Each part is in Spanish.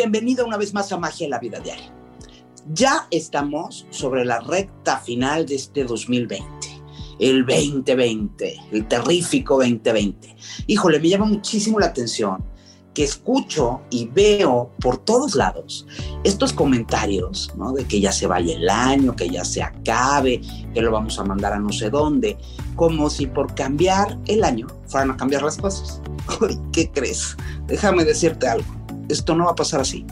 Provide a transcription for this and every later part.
Bienvenido una vez más a Magia en la Vida Diaria. Ya estamos sobre la recta final de este 2020, el 2020, el terrífico 2020. Híjole, me llama muchísimo la atención que escucho y veo por todos lados estos comentarios, ¿no? De que ya se vaya el año, que ya se acabe, que lo vamos a mandar a no sé dónde, como si por cambiar el año fueran a cambiar las cosas. ¿Qué crees? Déjame decirte algo, esto no va a pasar así.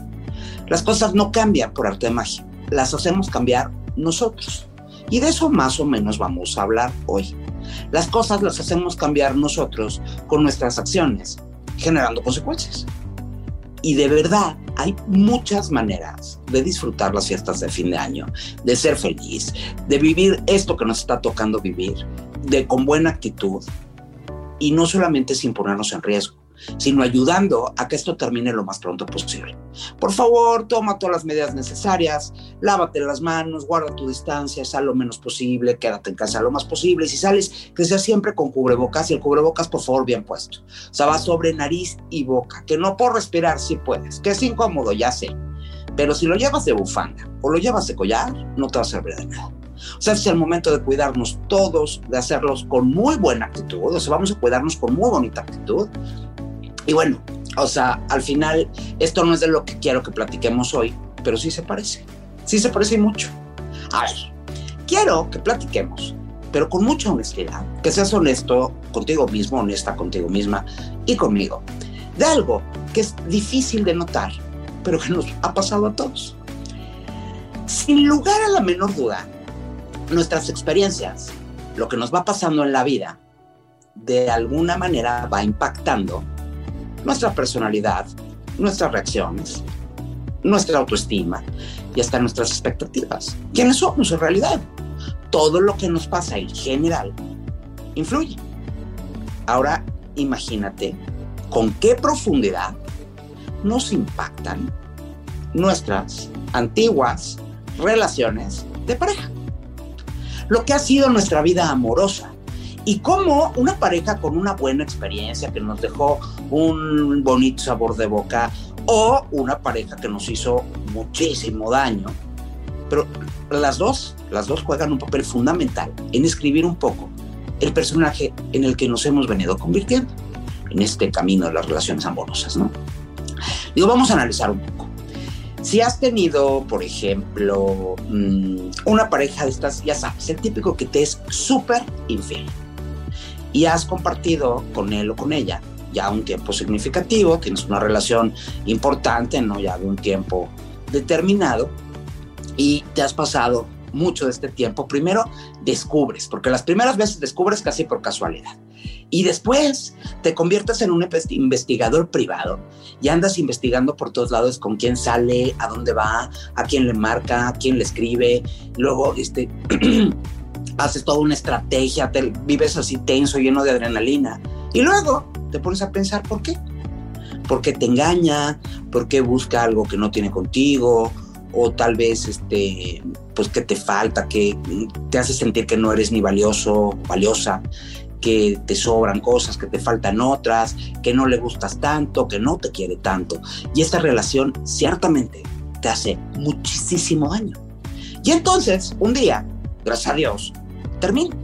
Las cosas no cambian por arte de magia, las hacemos cambiar nosotros. Y de eso más o menos vamos a hablar hoy. Las cosas las hacemos cambiar nosotros con nuestras acciones, generando consecuencias. Y de verdad hay muchas maneras de disfrutar las fiestas de fin de año, de ser feliz, de vivir esto que nos está tocando vivir, de con buena actitud y no solamente sin ponernos en riesgo sino ayudando a que esto termine lo más pronto posible. Por favor, toma todas las medidas necesarias, lávate las manos, guarda tu distancia, sal lo menos posible, quédate en casa lo más posible. Si sales, que sea siempre con cubrebocas y el cubrebocas, por favor, bien puesto. O sea, va sobre nariz y boca, que no por respirar si puedes, que es incómodo, ya sé. Pero si lo llevas de bufanda o lo llevas de collar, no te va a servir de nada. O sea, es el momento de cuidarnos todos, de hacerlos con muy buena actitud. O sea, vamos a cuidarnos con muy bonita actitud y bueno, o sea, al final esto no es de lo que quiero que platiquemos hoy, pero sí se parece. Sí se parece mucho. A ver, quiero que platiquemos, pero con mucha honestidad, que seas honesto contigo mismo, honesta contigo misma y conmigo, de algo que es difícil de notar, pero que nos ha pasado a todos. Sin lugar a la menor duda, nuestras experiencias, lo que nos va pasando en la vida, de alguna manera va impactando nuestra personalidad, nuestras reacciones, nuestra autoestima y hasta nuestras expectativas. ¿Quiénes somos en realidad? Todo lo que nos pasa en general influye. Ahora imagínate con qué profundidad nos impactan nuestras antiguas relaciones de pareja. Lo que ha sido nuestra vida amorosa, y cómo una pareja con una buena experiencia que nos dejó un bonito sabor de boca o una pareja que nos hizo muchísimo daño. Pero las dos, las dos juegan un papel fundamental en escribir un poco el personaje en el que nos hemos venido convirtiendo en este camino de las relaciones amorosas, ¿no? Digo, vamos a analizar un poco. Si has tenido, por ejemplo, mm, una pareja de estas, ya sabes, el típico que te es súper infiel y has compartido con él o con ella ya un tiempo significativo, tienes una relación importante, no ya de un tiempo determinado, y te has pasado mucho de este tiempo. Primero descubres, porque las primeras veces descubres casi por casualidad. Y después te conviertes en un investigador privado y andas investigando por todos lados con quién sale, a dónde va, a quién le marca, a quién le escribe. Luego, este, haces toda una estrategia, te vives así tenso, lleno de adrenalina. Y luego te pones a pensar por qué. ¿Por qué te engaña? ¿Por qué busca algo que no tiene contigo? O tal vez, este, pues, que te falta, que te hace sentir que no eres ni valioso, valiosa, que te sobran cosas, que te faltan otras, que no le gustas tanto, que no te quiere tanto. Y esta relación ciertamente te hace muchísimo daño. Y entonces, un día, gracias a Dios, termina.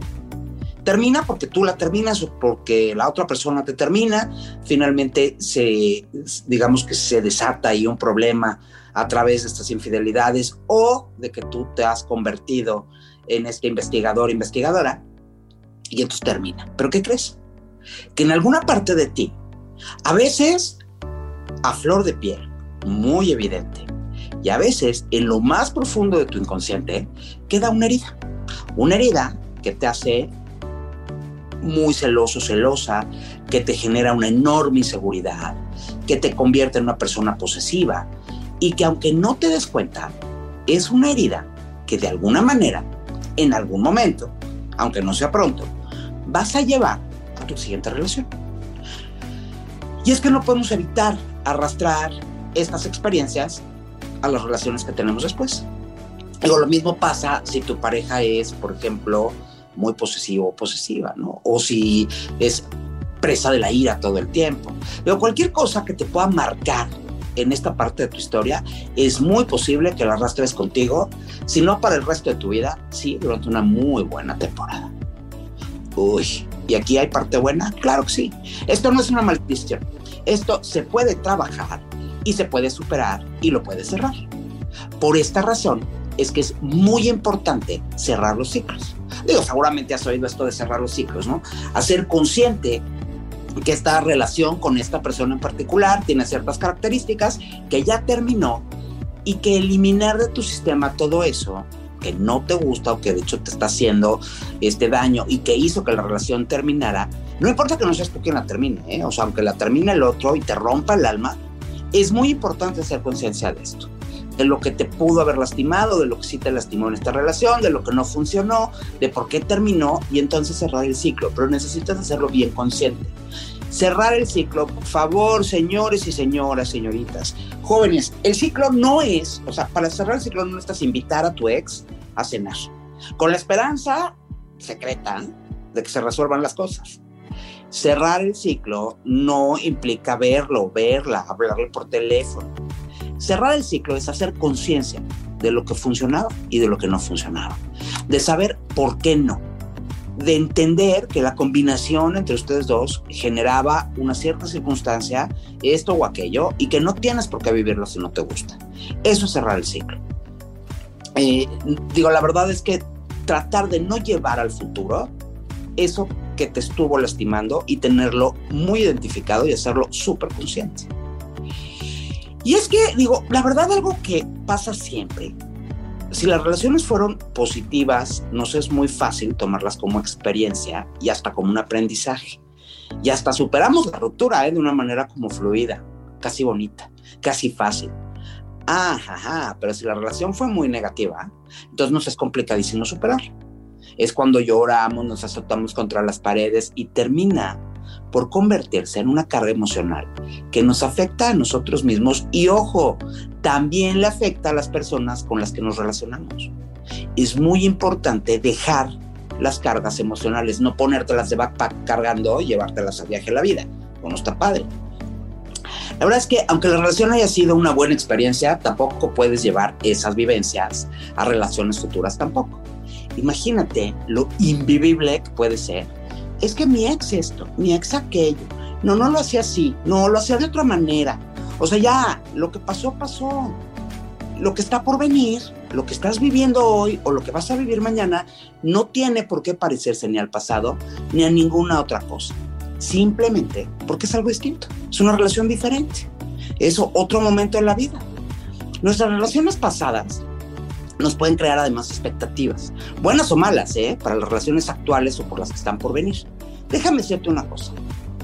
Termina porque tú la terminas o porque la otra persona te termina. Finalmente se, digamos que se desata ahí un problema a través de estas infidelidades o de que tú te has convertido en este investigador, investigadora, y entonces termina. ¿Pero qué crees? Que en alguna parte de ti, a veces a flor de piel, muy evidente, y a veces en lo más profundo de tu inconsciente, queda una herida. Una herida que te hace muy celoso, celosa, que te genera una enorme inseguridad, que te convierte en una persona posesiva y que aunque no te des cuenta, es una herida que de alguna manera, en algún momento, aunque no sea pronto, vas a llevar a tu siguiente relación. Y es que no podemos evitar arrastrar estas experiencias a las relaciones que tenemos después. Digo, lo mismo pasa si tu pareja es, por ejemplo, muy posesivo o posesiva, ¿no? O si es presa de la ira todo el tiempo. Pero cualquier cosa que te pueda marcar en esta parte de tu historia, es muy posible que la arrastres contigo, si no para el resto de tu vida, sí, durante una muy buena temporada. Uy, ¿y aquí hay parte buena? Claro que sí. Esto no es una maldición. Esto se puede trabajar y se puede superar y lo puedes cerrar. Por esta razón es que es muy importante cerrar los ciclos. Digo, seguramente has oído esto de cerrar los ciclos, ¿no? Hacer consciente que esta relación con esta persona en particular tiene ciertas características que ya terminó y que eliminar de tu sistema todo eso que no te gusta o que de hecho te está haciendo este daño y que hizo que la relación terminara, no importa que no seas tú quien la termine, ¿eh? o sea, aunque la termine el otro y te rompa el alma, es muy importante hacer conciencia de esto de lo que te pudo haber lastimado, de lo que sí te lastimó en esta relación, de lo que no funcionó, de por qué terminó y entonces cerrar el ciclo. Pero necesitas hacerlo bien consciente. Cerrar el ciclo, por favor, señores y señoras, señoritas, jóvenes, el ciclo no es, o sea, para cerrar el ciclo no estás invitar a tu ex a cenar, con la esperanza secreta de que se resuelvan las cosas. Cerrar el ciclo no implica verlo, verla, hablarle por teléfono Cerrar el ciclo es hacer conciencia de lo que funcionaba y de lo que no funcionaba, de saber por qué no, de entender que la combinación entre ustedes dos generaba una cierta circunstancia, esto o aquello, y que no tienes por qué vivirlo si no te gusta. Eso es cerrar el ciclo. Eh, digo, la verdad es que tratar de no llevar al futuro eso que te estuvo lastimando y tenerlo muy identificado y hacerlo súper consciente. Y es que, digo, la verdad algo que pasa siempre, si las relaciones fueron positivas, nos es muy fácil tomarlas como experiencia y hasta como un aprendizaje. Y hasta superamos la ruptura ¿eh? de una manera como fluida, casi bonita, casi fácil. Ajá, pero si la relación fue muy negativa, entonces nos es complicadísimo superarla. Es cuando lloramos, nos azotamos contra las paredes y termina por convertirse en una carga emocional que nos afecta a nosotros mismos y ojo, también le afecta a las personas con las que nos relacionamos. Es muy importante dejar las cargas emocionales, no ponértelas de backpack cargando y llevártelas a viaje a la vida. No está padre. La verdad es que aunque la relación haya sido una buena experiencia, tampoco puedes llevar esas vivencias a relaciones futuras tampoco. Imagínate lo invivible que puede ser es que mi ex esto, mi ex aquello. No, no lo hacía así, no, lo hacía de otra manera. O sea, ya, lo que pasó, pasó. Lo que está por venir, lo que estás viviendo hoy o lo que vas a vivir mañana, no tiene por qué parecerse ni al pasado ni a ninguna otra cosa. Simplemente porque es algo distinto. Es una relación diferente. Es otro momento en la vida. Nuestras relaciones pasadas nos pueden crear además expectativas, buenas o malas, ¿eh? para las relaciones actuales o por las que están por venir. Déjame decirte una cosa,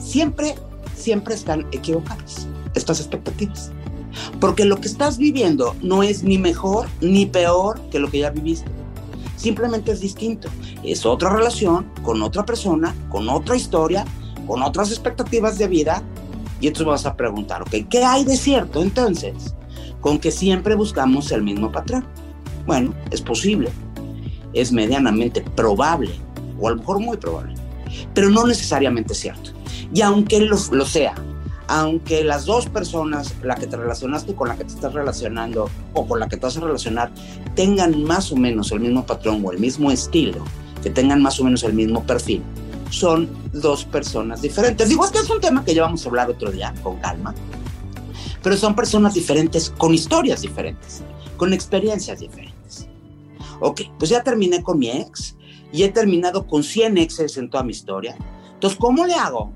siempre, siempre están equivocadas estas expectativas, porque lo que estás viviendo no es ni mejor ni peor que lo que ya viviste. Simplemente es distinto. Es otra relación con otra persona, con otra historia, con otras expectativas de vida. Y entonces vas a preguntar, ¿qué hay de cierto entonces? Con que siempre buscamos el mismo patrón. Bueno, es posible, es medianamente probable, o a lo mejor muy probable, pero no necesariamente cierto. Y aunque lo, lo sea, aunque las dos personas, la que te relacionaste con la que te estás relacionando o con la que te vas a relacionar, tengan más o menos el mismo patrón o el mismo estilo, que tengan más o menos el mismo perfil, son dos personas diferentes. Digo, este es un tema que ya vamos a hablar otro día, con calma, pero son personas diferentes con historias diferentes con experiencias diferentes. Ok, pues ya terminé con mi ex y he terminado con 100 exes en toda mi historia. Entonces, ¿cómo le hago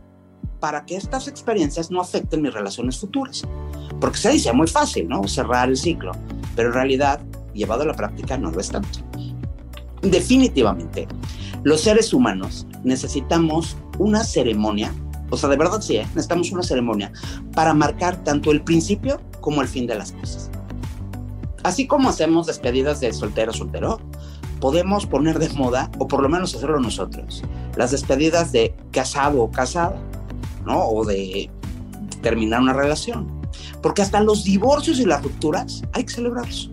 para que estas experiencias no afecten mis relaciones futuras? Porque se dice muy fácil, ¿no? Cerrar el ciclo, pero en realidad, llevado a la práctica, no lo es tanto. Definitivamente, los seres humanos necesitamos una ceremonia, o sea, de verdad sí, ¿eh? necesitamos una ceremonia para marcar tanto el principio como el fin de las cosas. Así como hacemos despedidas de soltero soltero, podemos poner de moda, o por lo menos hacerlo nosotros, las despedidas de casado o casada, ¿no? O de terminar una relación. Porque hasta los divorcios y las rupturas hay que celebrarlos.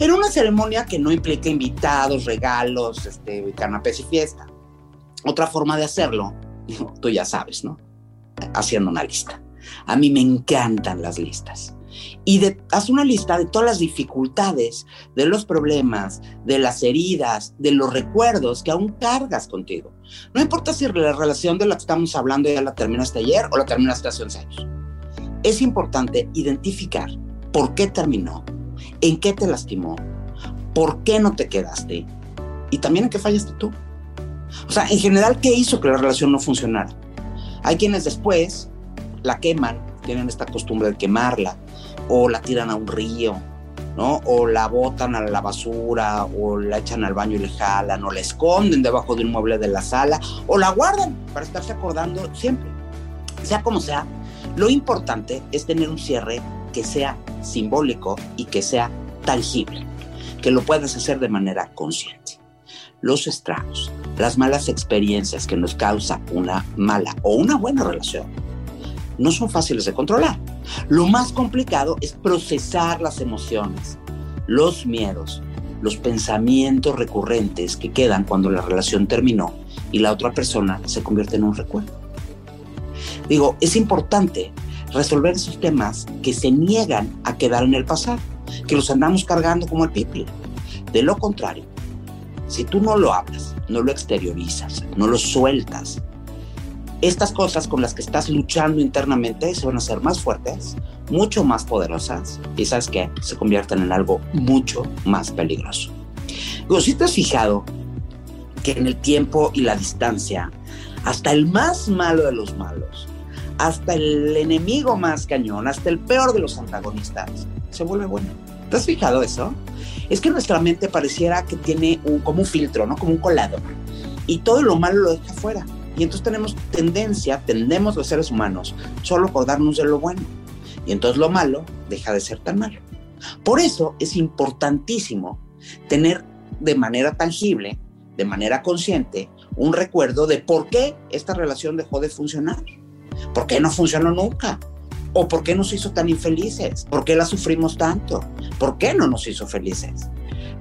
En una ceremonia que no implica invitados, regalos, este, canapés y fiesta. Otra forma de hacerlo tú ya sabes, ¿no? Haciendo una lista. A mí me encantan las listas. Y de, haz una lista de todas las dificultades, de los problemas, de las heridas, de los recuerdos que aún cargas contigo. No importa si la relación de la que estamos hablando ya la terminaste ayer o la terminaste hace 11 años. Es importante identificar por qué terminó, en qué te lastimó, por qué no te quedaste y también en qué fallaste tú. O sea, en general, ¿qué hizo que la relación no funcionara? Hay quienes después la queman, tienen esta costumbre de quemarla, o la tiran a un río, ¿no? O la botan a la basura, o la echan al baño y le jalan, o la esconden debajo de un mueble de la sala, o la guardan para estarse acordando siempre. Sea como sea, lo importante es tener un cierre que sea simbólico y que sea tangible, que lo puedas hacer de manera consciente. Los estragos, las malas experiencias que nos causa una mala o una buena relación, no son fáciles de controlar. Lo más complicado es procesar las emociones, los miedos, los pensamientos recurrentes que quedan cuando la relación terminó y la otra persona se convierte en un recuerdo. Digo, es importante resolver esos temas que se niegan a quedar en el pasado, que los andamos cargando como el pipi. De lo contrario, si tú no lo hablas, no lo exteriorizas, no lo sueltas, estas cosas con las que estás luchando internamente se van a hacer más fuertes, mucho más poderosas y sabes qué, se convierten en algo mucho más peligroso. Luego, si te has fijado que en el tiempo y la distancia, hasta el más malo de los malos, hasta el enemigo más cañón, hasta el peor de los antagonistas, se vuelve bueno. ¿Te has fijado eso? Es que nuestra mente pareciera que tiene un, como un filtro, ¿no? Como un colado. Y todo lo malo lo deja fuera. Y entonces tenemos tendencia, tendemos los seres humanos, solo por darnos de lo bueno. Y entonces lo malo deja de ser tan malo. Por eso es importantísimo tener de manera tangible, de manera consciente, un recuerdo de por qué esta relación dejó de funcionar. ¿Por qué no funcionó nunca? ¿O por qué nos hizo tan infelices? ¿Por qué la sufrimos tanto? ¿Por qué no nos hizo felices?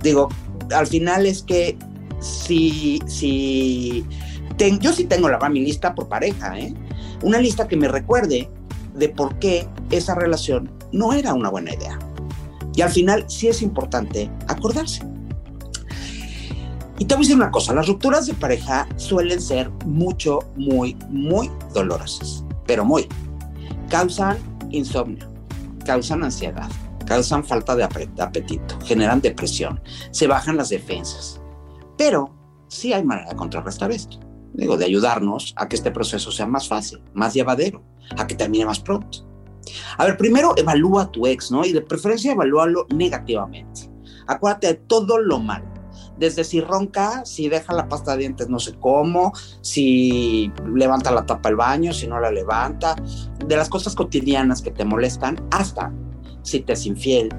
Digo, al final es que si, si yo sí tengo la mi lista por pareja, ¿eh? Una lista que me recuerde de por qué esa relación no era una buena idea. Y al final sí es importante acordarse. Y te voy a decir una cosa, las rupturas de pareja suelen ser mucho, muy, muy dolorosas, pero muy. Causan insomnio, causan ansiedad, causan falta de apetito, generan depresión, se bajan las defensas. Pero sí hay manera de contrarrestar esto digo, de ayudarnos a que este proceso sea más fácil, más llevadero, a que termine más pronto. A ver, primero evalúa a tu ex, ¿no? Y de preferencia evalúalo negativamente. Acuérdate de todo lo malo. Desde si ronca, si deja la pasta de dientes no sé cómo, si levanta la tapa del baño, si no la levanta, de las cosas cotidianas que te molestan, hasta si te es infiel,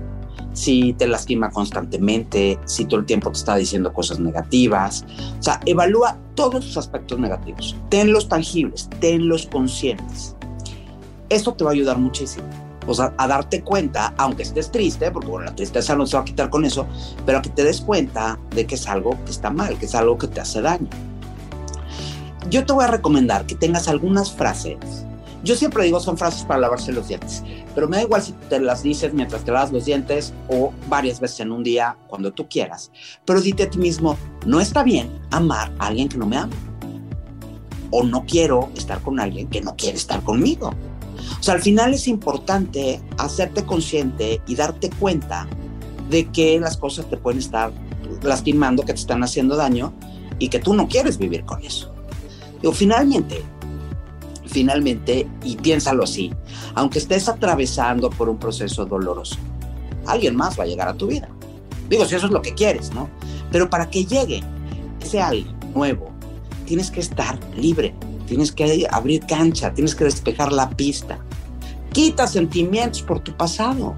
si te lastima constantemente, si todo el tiempo te está diciendo cosas negativas. O sea, evalúa todos sus aspectos negativos. Tenlos tangibles, tenlos conscientes. Esto te va a ayudar muchísimo. O sea, a darte cuenta, aunque estés triste, porque bueno, la tristeza no se va a quitar con eso, pero a que te des cuenta de que es algo que está mal, que es algo que te hace daño. Yo te voy a recomendar que tengas algunas frases yo siempre digo son frases para lavarse los dientes, pero me da igual si te las dices mientras te lavas los dientes o varias veces en un día, cuando tú quieras. Pero dite a ti mismo, no está bien amar a alguien que no me ama. O no quiero estar con alguien que no quiere estar conmigo. O sea, al final es importante hacerte consciente y darte cuenta de que las cosas te pueden estar lastimando, que te están haciendo daño y que tú no quieres vivir con eso. Digo, finalmente, finalmente, y piénsalo así, aunque estés atravesando por un proceso doloroso, alguien más va a llegar a tu vida. Digo, si eso es lo que quieres, ¿no? Pero para que llegue ese alguien nuevo, tienes que estar libre, tienes que abrir cancha, tienes que despejar la pista. Quita sentimientos por tu pasado.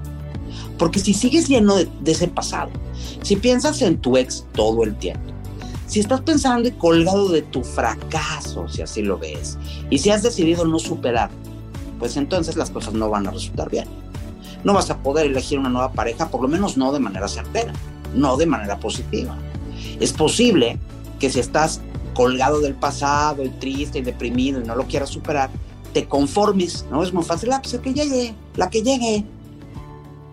Porque si sigues lleno de, de ese pasado, si piensas en tu ex todo el tiempo, si estás pensando y colgado de tu fracaso, si así lo ves, y si has decidido no superar, pues entonces las cosas no van a resultar bien. No vas a poder elegir una nueva pareja, por lo menos no de manera certera, no de manera positiva. Es posible que si estás colgado del pasado y triste y deprimido y no lo quieras superar, te conformes, ¿no? Es muy fácil, la ah, pues que llegue, la que llegue.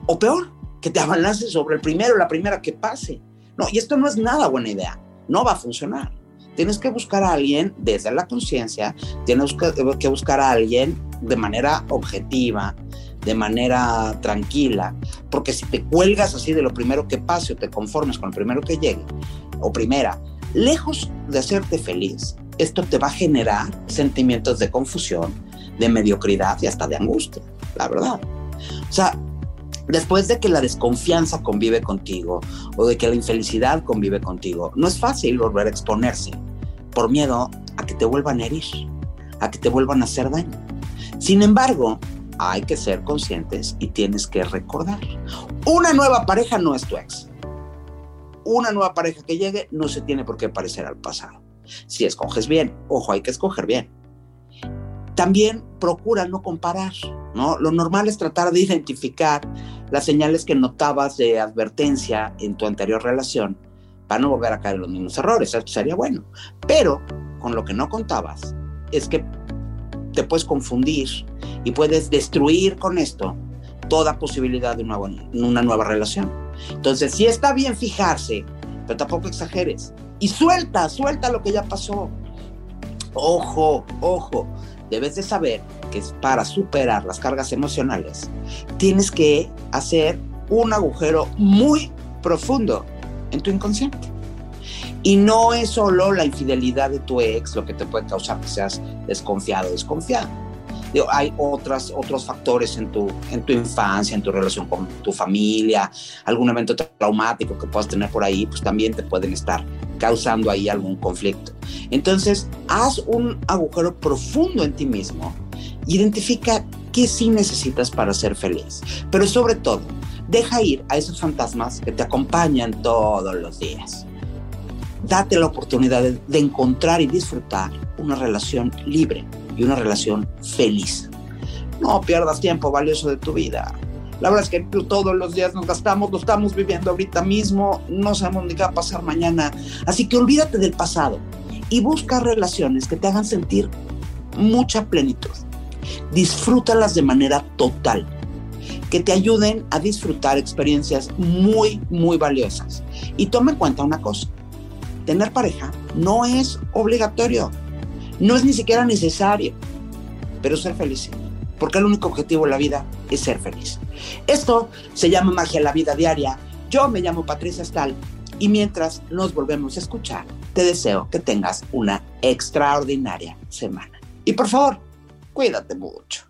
O peor, que te abalances sobre el primero, la primera que pase. No, y esto no es nada buena idea, no va a funcionar. Tienes que buscar a alguien desde la conciencia, tienes que buscar a alguien de manera objetiva, de manera tranquila, porque si te cuelgas así de lo primero que pase o te conformes con el primero que llegue, o primera, lejos de hacerte feliz, esto te va a generar sentimientos de confusión, de mediocridad y hasta de angustia, la verdad. O sea, después de que la desconfianza convive contigo o de que la infelicidad convive contigo, no es fácil volver a exponerse por miedo a que te vuelvan a herir, a que te vuelvan a hacer daño. Sin embargo, hay que ser conscientes y tienes que recordar, una nueva pareja no es tu ex. Una nueva pareja que llegue no se tiene por qué parecer al pasado. Si escoges bien, ojo, hay que escoger bien. También procura no comparar, ¿no? Lo normal es tratar de identificar las señales que notabas de advertencia en tu anterior relación para no volver a caer en los mismos errores. Eso sería bueno. Pero con lo que no contabas es que te puedes confundir y puedes destruir con esto toda posibilidad de una, una nueva relación. Entonces, sí está bien fijarse, pero tampoco exageres. Y suelta, suelta lo que ya pasó. Ojo, ojo, debes de saber que para superar las cargas emocionales tienes que hacer un agujero muy profundo en tu inconsciente. Y no es solo la infidelidad de tu ex lo que te puede causar que seas desconfiado o desconfiado. hay otras, otros factores en tu, en tu infancia, en tu relación con tu familia, algún evento traumático que puedas tener por ahí, pues también te pueden estar causando ahí algún conflicto. Entonces, haz un agujero profundo en ti mismo, identifica qué sí necesitas para ser feliz, pero sobre todo, deja ir a esos fantasmas que te acompañan todos los días. Date la oportunidad de, de encontrar y disfrutar una relación libre y una relación feliz. No pierdas tiempo valioso de tu vida la verdad es que todos los días nos gastamos, lo estamos viviendo ahorita mismo, no sabemos ni qué va a pasar mañana. Así que olvídate del pasado y busca relaciones que te hagan sentir mucha plenitud. Disfrútalas de manera total, que te ayuden a disfrutar experiencias muy, muy valiosas. Y toma en cuenta una cosa, tener pareja no es obligatorio, no es ni siquiera necesario, pero ser feliz porque el único objetivo de la vida es ser feliz. Esto se llama magia en la vida diaria. Yo me llamo Patricia Stahl y mientras nos volvemos a escuchar, te deseo que tengas una extraordinaria semana. Y por favor, cuídate mucho.